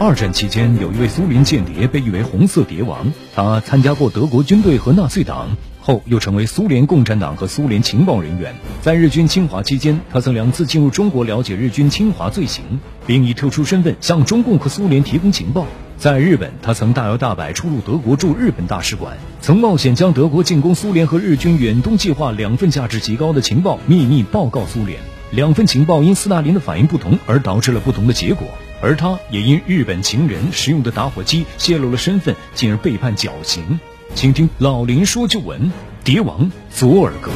二战期间，有一位苏联间谍被誉为“红色谍王”。他参加过德国军队和纳粹党，后又成为苏联共产党和苏联情报人员。在日军侵华期间，他曾两次进入中国了解日军侵华罪行，并以特殊身份向中共和苏联提供情报。在日本，他曾大摇大摆出入德国驻日本大使馆，曾冒险将德国进攻苏联和日军远东计划两份价值极高的情报秘密报告苏联。两份情报因斯大林的反应不同而导致了不同的结果。而他也因日本情人使用的打火机泄露了身份，进而被判绞刑。请听老林说旧闻：谍王佐尔格。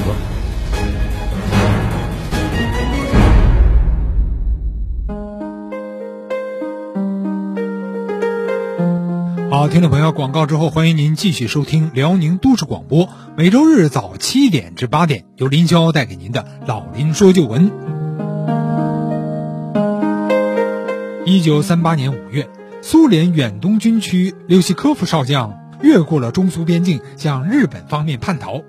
好，听众朋友，广告之后，欢迎您继续收听辽宁都市广播，每周日早七点至八点，由林霄带给您的老林说旧闻。一九三八年五月，苏联远东军区柳西科夫少将越过了中苏边境，向日本方面叛逃。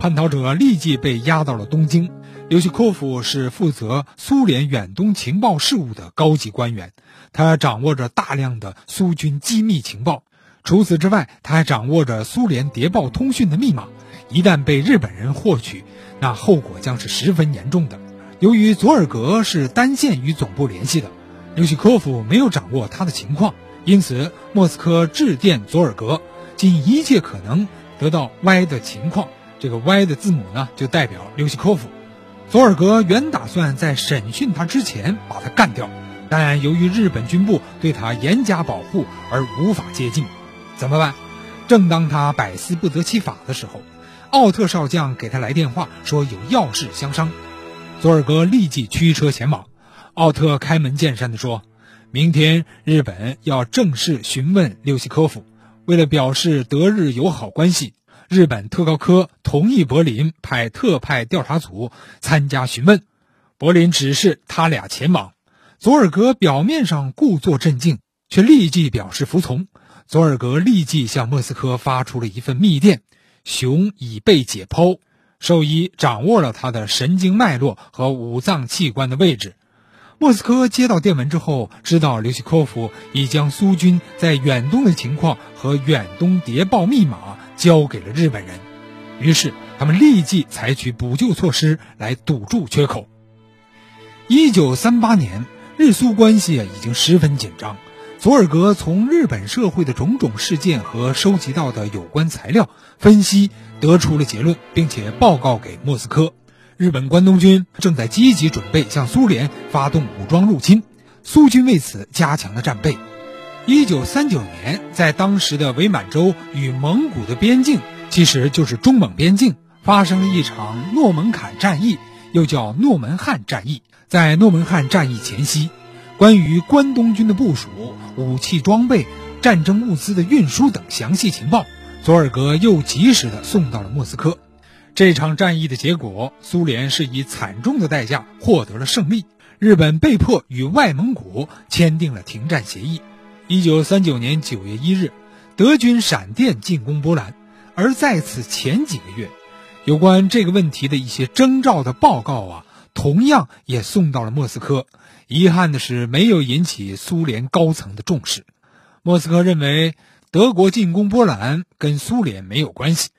叛逃者立即被押到了东京。柳西科夫是负责苏联远东情报事务的高级官员，他掌握着大量的苏军机密情报。除此之外，他还掌握着苏联谍报通讯的密码。一旦被日本人获取，那后果将是十分严重的。由于佐尔格是单线与总部联系的。刘西科夫没有掌握他的情况，因此莫斯科致电佐尔格，尽一切可能得到 Y 的情况。这个 Y 的字母呢，就代表刘西科夫。佐尔格原打算在审讯他之前把他干掉，但由于日本军部对他严加保护而无法接近。怎么办？正当他百思不得其法的时候，奥特少将给他来电话，说有要事相商。佐尔格立即驱车前往。奥特开门见山地说：“明天日本要正式询问六西科夫，为了表示德日友好关系，日本特高科同意柏林派特派调查组参加询问。柏林指示他俩前往。佐尔格表面上故作镇静，却立即表示服从。佐尔格立即向莫斯科发出了一份密电：熊已被解剖，兽医掌握了他的神经脉络和五脏器官的位置。”莫斯科接到电文之后，知道刘西科夫已将苏军在远东的情况和远东谍报密码交给了日本人，于是他们立即采取补救措施来堵住缺口。一九三八年，日苏关系啊已经十分紧张。佐尔格从日本社会的种种事件和收集到的有关材料分析，得出了结论，并且报告给莫斯科。日本关东军正在积极准备向苏联发动武装入侵，苏军为此加强了战备。一九三九年，在当时的伪满洲与蒙古的边境，其实就是中蒙边境，发生了一场诺门坎战役，又叫诺门汉战役。在诺门汉战役前夕，关于关东军的部署、武器装备、战争物资的运输等详细情报，佐尔格又及时的送到了莫斯科。这场战役的结果，苏联是以惨重的代价获得了胜利。日本被迫与外蒙古签订了停战协议。一九三九年九月一日，德军闪电进攻波兰，而在此前几个月，有关这个问题的一些征兆的报告啊，同样也送到了莫斯科。遗憾的是，没有引起苏联高层的重视。莫斯科认为，德国进攻波兰跟苏联没有关系。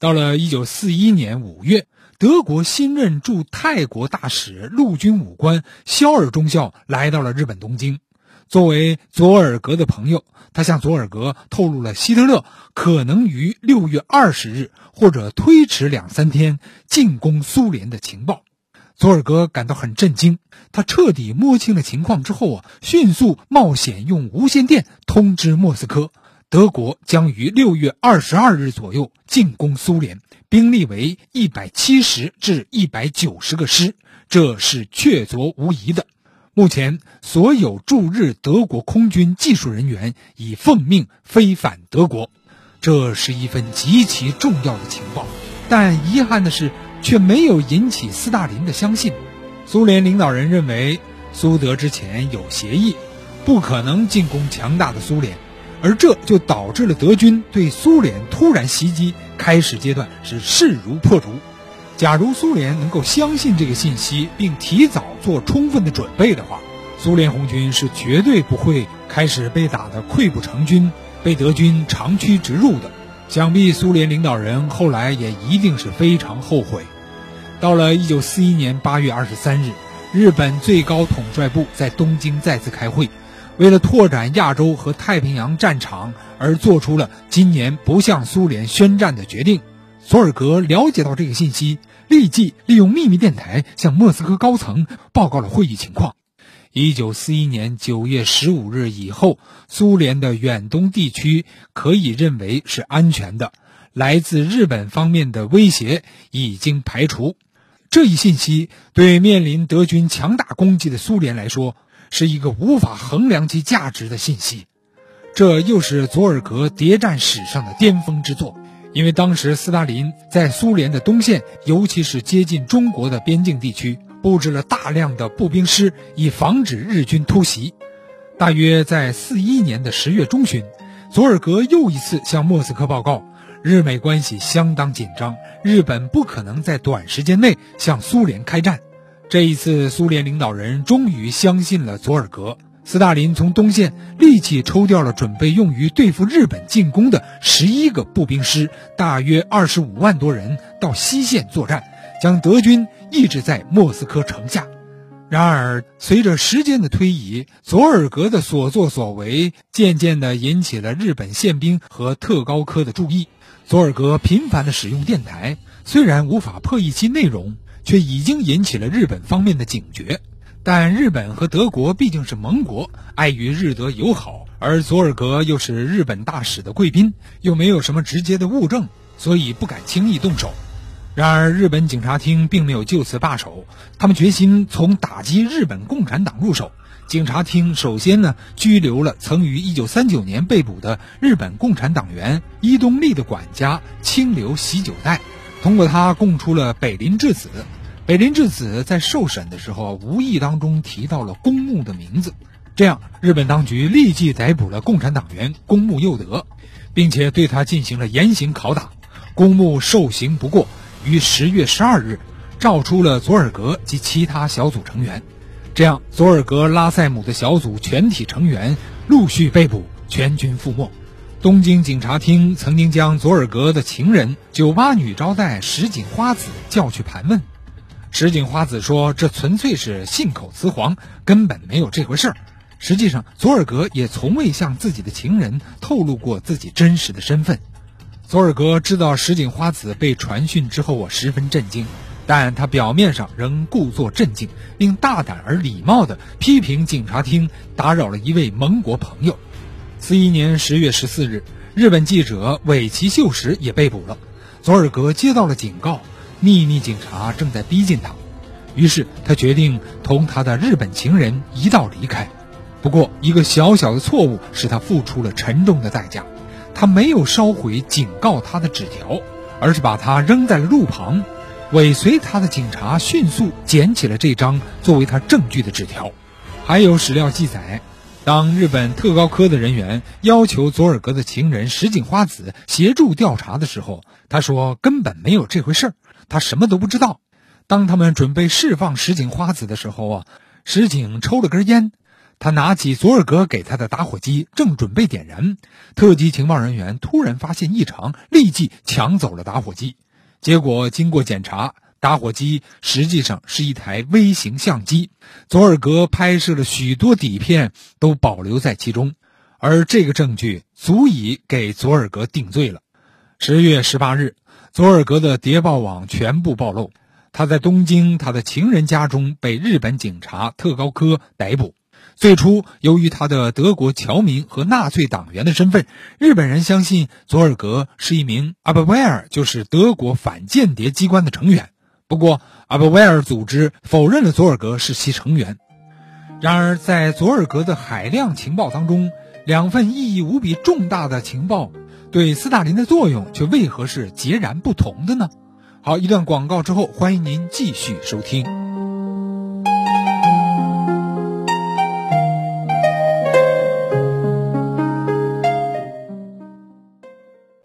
到了一九四一年五月，德国新任驻泰国大使陆军武官肖尔中校来到了日本东京。作为佐尔格的朋友，他向佐尔格透露了希特勒可能于六月二十日或者推迟两三天进攻苏联的情报。佐尔格感到很震惊。他彻底摸清了情况之后啊，迅速冒险用无线电通知莫斯科。德国将于六月二十二日左右进攻苏联，兵力为一百七十至一百九十个师，这是确凿无疑的。目前，所有驻日德国空军技术人员已奉命飞返德国，这是一份极其重要的情报。但遗憾的是，却没有引起斯大林的相信。苏联领导人认为，苏德之前有协议，不可能进攻强大的苏联。而这就导致了德军对苏联突然袭击开始阶段是势如破竹。假如苏联能够相信这个信息，并提早做充分的准备的话，苏联红军是绝对不会开始被打得溃不成军，被德军长驱直入的。想必苏联领导人后来也一定是非常后悔。到了一九四一年八月二十三日，日本最高统帅部在东京再次开会，为了拓展亚洲和太平洋战场而做出了今年不向苏联宣战的决定。佐尔格了解到这个信息，立即利用秘密电台向莫斯科高层报告了会议情况。一九四一年九月十五日以后，苏联的远东地区可以认为是安全的，来自日本方面的威胁已经排除。这一信息对面临德军强大攻击的苏联来说，是一个无法衡量其价值的信息。这又是佐尔格谍战史上的巅峰之作，因为当时斯大林在苏联的东线，尤其是接近中国的边境地区。布置了大量的步兵师，以防止日军突袭。大约在四一年的十月中旬，佐尔格又一次向莫斯科报告，日美关系相当紧张，日本不可能在短时间内向苏联开战。这一次，苏联领导人终于相信了佐尔格。斯大林从东线立即抽调了准备用于对付日本进攻的十一个步兵师，大约二十五万多人到西线作战。将德军抑制在莫斯科城下。然而，随着时间的推移，佐尔格的所作所为渐渐地引起了日本宪兵和特高科的注意。佐尔格频繁地使用电台，虽然无法破译其内容，却已经引起了日本方面的警觉。但日本和德国毕竟是盟国，碍于日德友好，而佐尔格又是日本大使的贵宾，又没有什么直接的物证，所以不敢轻易动手。然而，日本警察厅并没有就此罢手，他们决心从打击日本共产党入手。警察厅首先呢，拘留了曾于1939年被捕的日本共产党员伊东利的管家清流喜久代，通过他供出了北林智子。北林智子在受审的时候，无意当中提到了公墓的名字，这样日本当局立即逮捕了共产党员公墓佑德，并且对他进行了严刑拷打。公墓受刑不过。于十月十二日，召出了佐尔格及其他小组成员，这样佐尔格拉塞姆的小组全体成员陆续被捕，全军覆没。东京警察厅曾经将佐尔格的情人酒吧女招待石井花子叫去盘问，石井花子说：“这纯粹是信口雌黄，根本没有这回事儿。”实际上，佐尔格也从未向自己的情人透露过自己真实的身份。佐尔格知道石井花子被传讯之后，我十分震惊，但他表面上仍故作镇静，并大胆而礼貌地批评警察厅打扰了一位盟国朋友。四一年十月十四日，日本记者尾崎秀实也被捕了。佐尔格接到了警告，秘密警察正在逼近他，于是他决定同他的日本情人一道离开。不过，一个小小的错误使他付出了沉重的代价。他没有烧毁警告他的纸条，而是把它扔在了路旁。尾随他的警察迅速捡起了这张作为他证据的纸条。还有史料记载，当日本特高科的人员要求佐尔格的情人石井花子协助调查的时候，他说根本没有这回事儿，他什么都不知道。当他们准备释放石井花子的时候啊，石井抽了根烟。他拿起佐尔格给他的打火机，正准备点燃，特级情报人员突然发现异常，立即抢走了打火机。结果经过检查，打火机实际上是一台微型相机，佐尔格拍摄了许多底片都保留在其中，而这个证据足以给佐尔格定罪了。十月十八日，佐尔格的谍报网全部暴露，他在东京他的情人家中被日本警察特高科逮捕。最初，由于他的德国侨民和纳粹党员的身份，日本人相信佐尔格是一名阿伯威尔，就是德国反间谍机关的成员。不过，阿布维尔组织否认了佐尔格是其成员。然而，在佐尔格的海量情报当中，两份意义无比重大的情报对斯大林的作用却为何是截然不同的呢？好，一段广告之后，欢迎您继续收听。